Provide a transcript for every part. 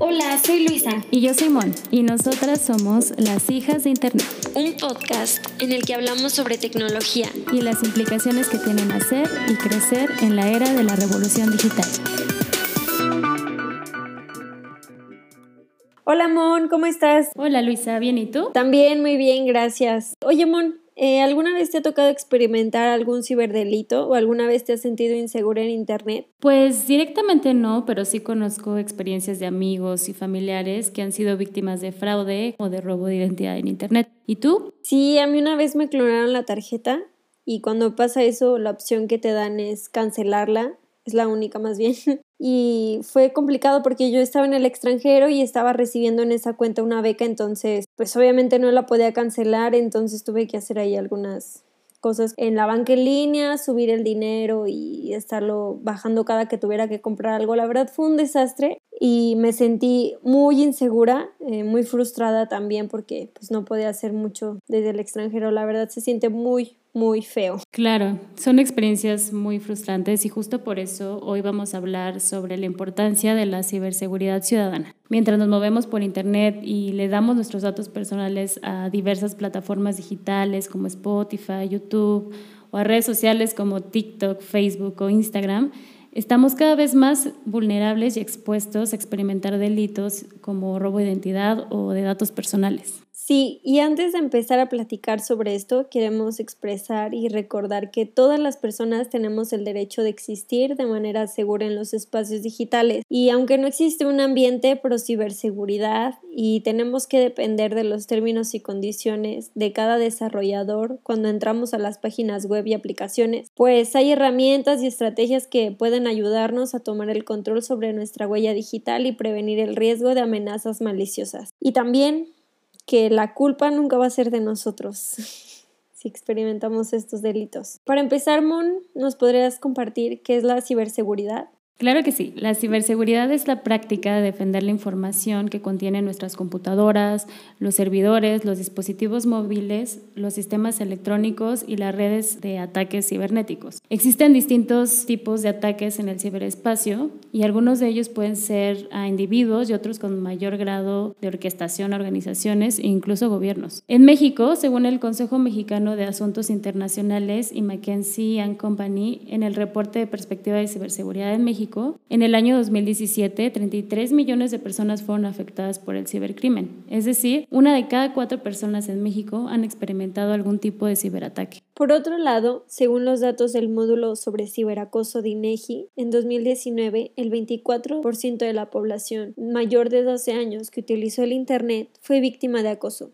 Hola, soy Luisa. Y yo soy Mon. Y nosotras somos las hijas de Internet. Un podcast en el que hablamos sobre tecnología. Y las implicaciones que tienen hacer y crecer en la era de la revolución digital. Hola Mon, ¿cómo estás? Hola Luisa, ¿bien y tú? También muy bien, gracias. Oye Mon, eh, ¿Alguna vez te ha tocado experimentar algún ciberdelito o alguna vez te has sentido insegura en Internet? Pues directamente no, pero sí conozco experiencias de amigos y familiares que han sido víctimas de fraude o de robo de identidad en Internet. ¿Y tú? Sí, a mí una vez me clonaron la tarjeta y cuando pasa eso la opción que te dan es cancelarla es la única más bien. Y fue complicado porque yo estaba en el extranjero y estaba recibiendo en esa cuenta una beca, entonces pues obviamente no la podía cancelar, entonces tuve que hacer ahí algunas cosas en la banca en línea, subir el dinero y estarlo bajando cada que tuviera que comprar algo. La verdad fue un desastre y me sentí muy insegura, eh, muy frustrada también porque pues no podía hacer mucho desde el extranjero. La verdad se siente muy, muy feo. Claro, son experiencias muy frustrantes y justo por eso hoy vamos a hablar sobre la importancia de la ciberseguridad ciudadana. Mientras nos movemos por Internet y le damos nuestros datos personales a diversas plataformas digitales como Spotify, YouTube o a redes sociales como TikTok, Facebook o Instagram, estamos cada vez más vulnerables y expuestos a experimentar delitos como robo de identidad o de datos personales. Sí, y antes de empezar a platicar sobre esto, queremos expresar y recordar que todas las personas tenemos el derecho de existir de manera segura en los espacios digitales. Y aunque no existe un ambiente pro ciberseguridad y tenemos que depender de los términos y condiciones de cada desarrollador cuando entramos a las páginas web y aplicaciones, pues hay herramientas y estrategias que pueden ayudarnos a tomar el control sobre nuestra huella digital y prevenir el riesgo de amenazas maliciosas. Y también que la culpa nunca va a ser de nosotros si experimentamos estos delitos. Para empezar, Mon, ¿nos podrías compartir qué es la ciberseguridad? Claro que sí. La ciberseguridad es la práctica de defender la información que contienen nuestras computadoras, los servidores, los dispositivos móviles, los sistemas electrónicos y las redes de ataques cibernéticos. Existen distintos tipos de ataques en el ciberespacio y algunos de ellos pueden ser a individuos y otros con mayor grado de orquestación a organizaciones e incluso gobiernos. En México, según el Consejo Mexicano de Asuntos Internacionales y McKinsey & Company, en el reporte de perspectiva de ciberseguridad en México, en el año 2017, 33 millones de personas fueron afectadas por el cibercrimen. Es decir, una de cada cuatro personas en México han experimentado algún tipo de ciberataque. Por otro lado, según los datos del módulo sobre ciberacoso de INEGI, en 2019 el 24% de la población mayor de 12 años que utilizó el Internet fue víctima de acoso.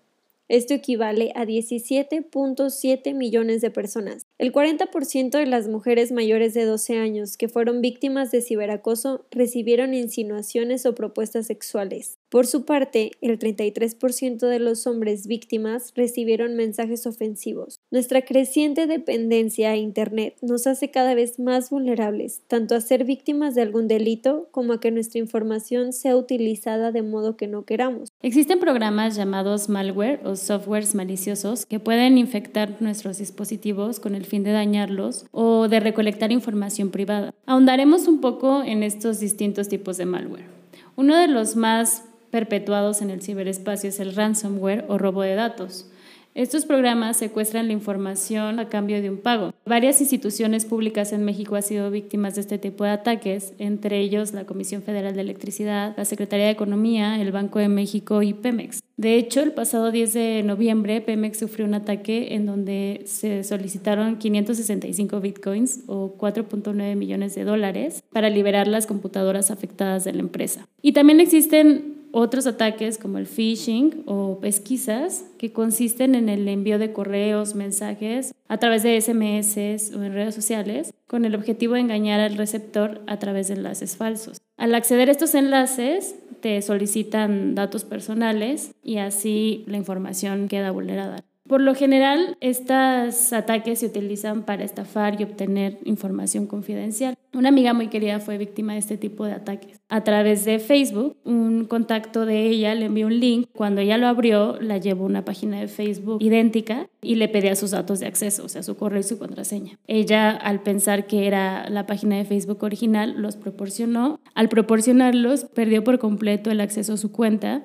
Esto equivale a 17.7 millones de personas. El 40% de las mujeres mayores de 12 años que fueron víctimas de ciberacoso recibieron insinuaciones o propuestas sexuales. Por su parte, el 33% de los hombres víctimas recibieron mensajes ofensivos. Nuestra creciente dependencia a Internet nos hace cada vez más vulnerables, tanto a ser víctimas de algún delito como a que nuestra información sea utilizada de modo que no queramos. Existen programas llamados malware o softwares maliciosos que pueden infectar nuestros dispositivos con el fin de dañarlos o de recolectar información privada. Ahondaremos un poco en estos distintos tipos de malware. Uno de los más perpetuados en el ciberespacio es el ransomware o robo de datos. Estos programas secuestran la información a cambio de un pago. Varias instituciones públicas en México han sido víctimas de este tipo de ataques, entre ellos la Comisión Federal de Electricidad, la Secretaría de Economía, el Banco de México y Pemex. De hecho, el pasado 10 de noviembre, Pemex sufrió un ataque en donde se solicitaron 565 bitcoins o 4.9 millones de dólares para liberar las computadoras afectadas de la empresa. Y también existen otros ataques como el phishing o pesquisas que consisten en el envío de correos, mensajes a través de SMS o en redes sociales con el objetivo de engañar al receptor a través de enlaces falsos. Al acceder a estos enlaces te solicitan datos personales y así la información queda vulnerada. Por lo general, estos ataques se utilizan para estafar y obtener información confidencial. Una amiga muy querida fue víctima de este tipo de ataques. A través de Facebook, un contacto de ella le envió un link. Cuando ella lo abrió, la llevó a una página de Facebook idéntica y le pedía sus datos de acceso, o sea, su correo y su contraseña. Ella, al pensar que era la página de Facebook original, los proporcionó. Al proporcionarlos, perdió por completo el acceso a su cuenta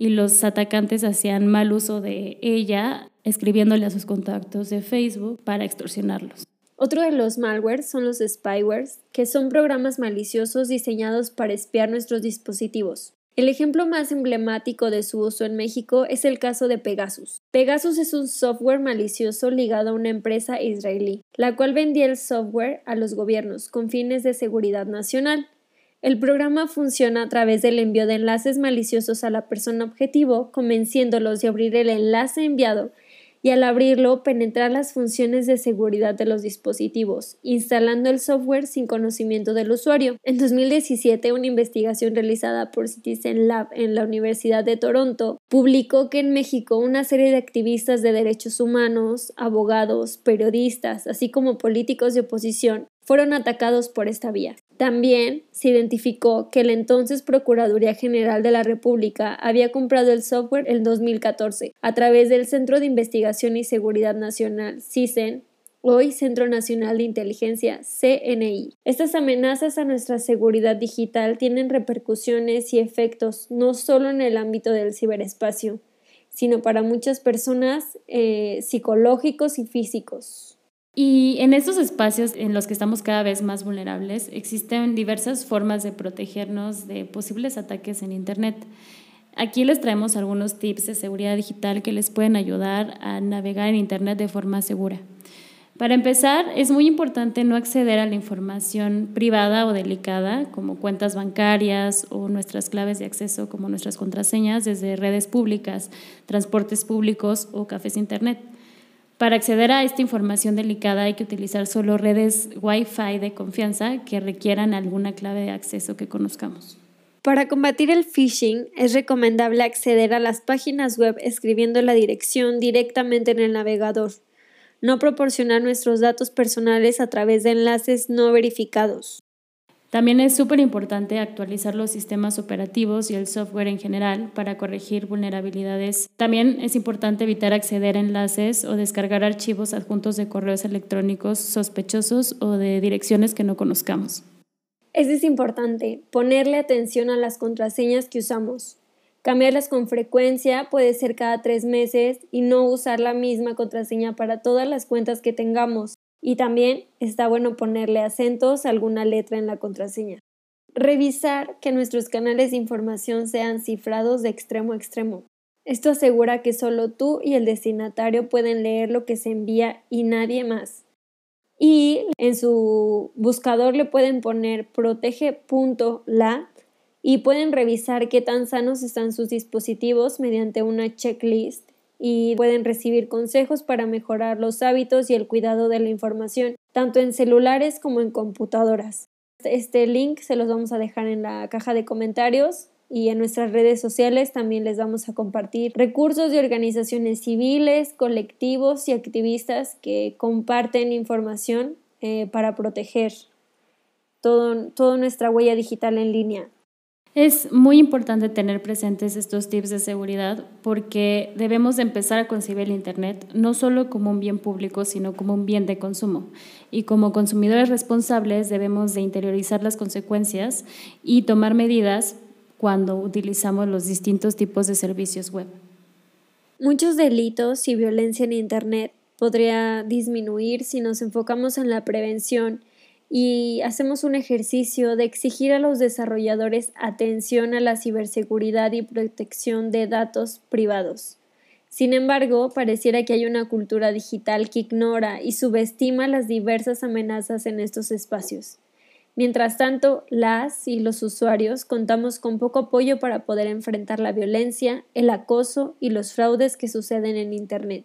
y los atacantes hacían mal uso de ella, escribiéndole a sus contactos de Facebook para extorsionarlos. Otro de los malwares son los spywares, que son programas maliciosos diseñados para espiar nuestros dispositivos. El ejemplo más emblemático de su uso en México es el caso de Pegasus. Pegasus es un software malicioso ligado a una empresa israelí, la cual vendía el software a los gobiernos con fines de seguridad nacional. El programa funciona a través del envío de enlaces maliciosos a la persona objetivo, convenciéndolos de abrir el enlace enviado y al abrirlo penetrar las funciones de seguridad de los dispositivos, instalando el software sin conocimiento del usuario. En 2017, una investigación realizada por Citizen Lab en la Universidad de Toronto publicó que en México una serie de activistas de derechos humanos, abogados, periodistas, así como políticos de oposición, fueron atacados por esta vía. También se identificó que la entonces Procuraduría General de la República había comprado el software en 2014 a través del Centro de Investigación y Seguridad Nacional, CISEN, hoy Centro Nacional de Inteligencia, CNI. Estas amenazas a nuestra seguridad digital tienen repercusiones y efectos no solo en el ámbito del ciberespacio, sino para muchas personas eh, psicológicos y físicos. Y en estos espacios en los que estamos cada vez más vulnerables, existen diversas formas de protegernos de posibles ataques en Internet. Aquí les traemos algunos tips de seguridad digital que les pueden ayudar a navegar en Internet de forma segura. Para empezar, es muy importante no acceder a la información privada o delicada, como cuentas bancarias o nuestras claves de acceso, como nuestras contraseñas, desde redes públicas, transportes públicos o cafés Internet. Para acceder a esta información delicada hay que utilizar solo redes Wi-Fi de confianza que requieran alguna clave de acceso que conozcamos. Para combatir el phishing es recomendable acceder a las páginas web escribiendo la dirección directamente en el navegador, no proporcionar nuestros datos personales a través de enlaces no verificados. También es súper importante actualizar los sistemas operativos y el software en general para corregir vulnerabilidades. También es importante evitar acceder a enlaces o descargar archivos adjuntos de correos electrónicos sospechosos o de direcciones que no conozcamos. Es importante ponerle atención a las contraseñas que usamos. Cambiarlas con frecuencia puede ser cada tres meses y no usar la misma contraseña para todas las cuentas que tengamos. Y también está bueno ponerle acentos a alguna letra en la contraseña. Revisar que nuestros canales de información sean cifrados de extremo a extremo. Esto asegura que solo tú y el destinatario pueden leer lo que se envía y nadie más. Y en su buscador le pueden poner protege.la y pueden revisar qué tan sanos están sus dispositivos mediante una checklist y pueden recibir consejos para mejorar los hábitos y el cuidado de la información, tanto en celulares como en computadoras. Este link se los vamos a dejar en la caja de comentarios y en nuestras redes sociales también les vamos a compartir recursos de organizaciones civiles, colectivos y activistas que comparten información eh, para proteger todo, toda nuestra huella digital en línea. Es muy importante tener presentes estos tips de seguridad porque debemos de empezar a concebir el Internet no solo como un bien público, sino como un bien de consumo. Y como consumidores responsables debemos de interiorizar las consecuencias y tomar medidas cuando utilizamos los distintos tipos de servicios web. Muchos delitos y violencia en Internet podría disminuir si nos enfocamos en la prevención y hacemos un ejercicio de exigir a los desarrolladores atención a la ciberseguridad y protección de datos privados. Sin embargo, pareciera que hay una cultura digital que ignora y subestima las diversas amenazas en estos espacios. Mientras tanto, las y los usuarios contamos con poco apoyo para poder enfrentar la violencia, el acoso y los fraudes que suceden en Internet.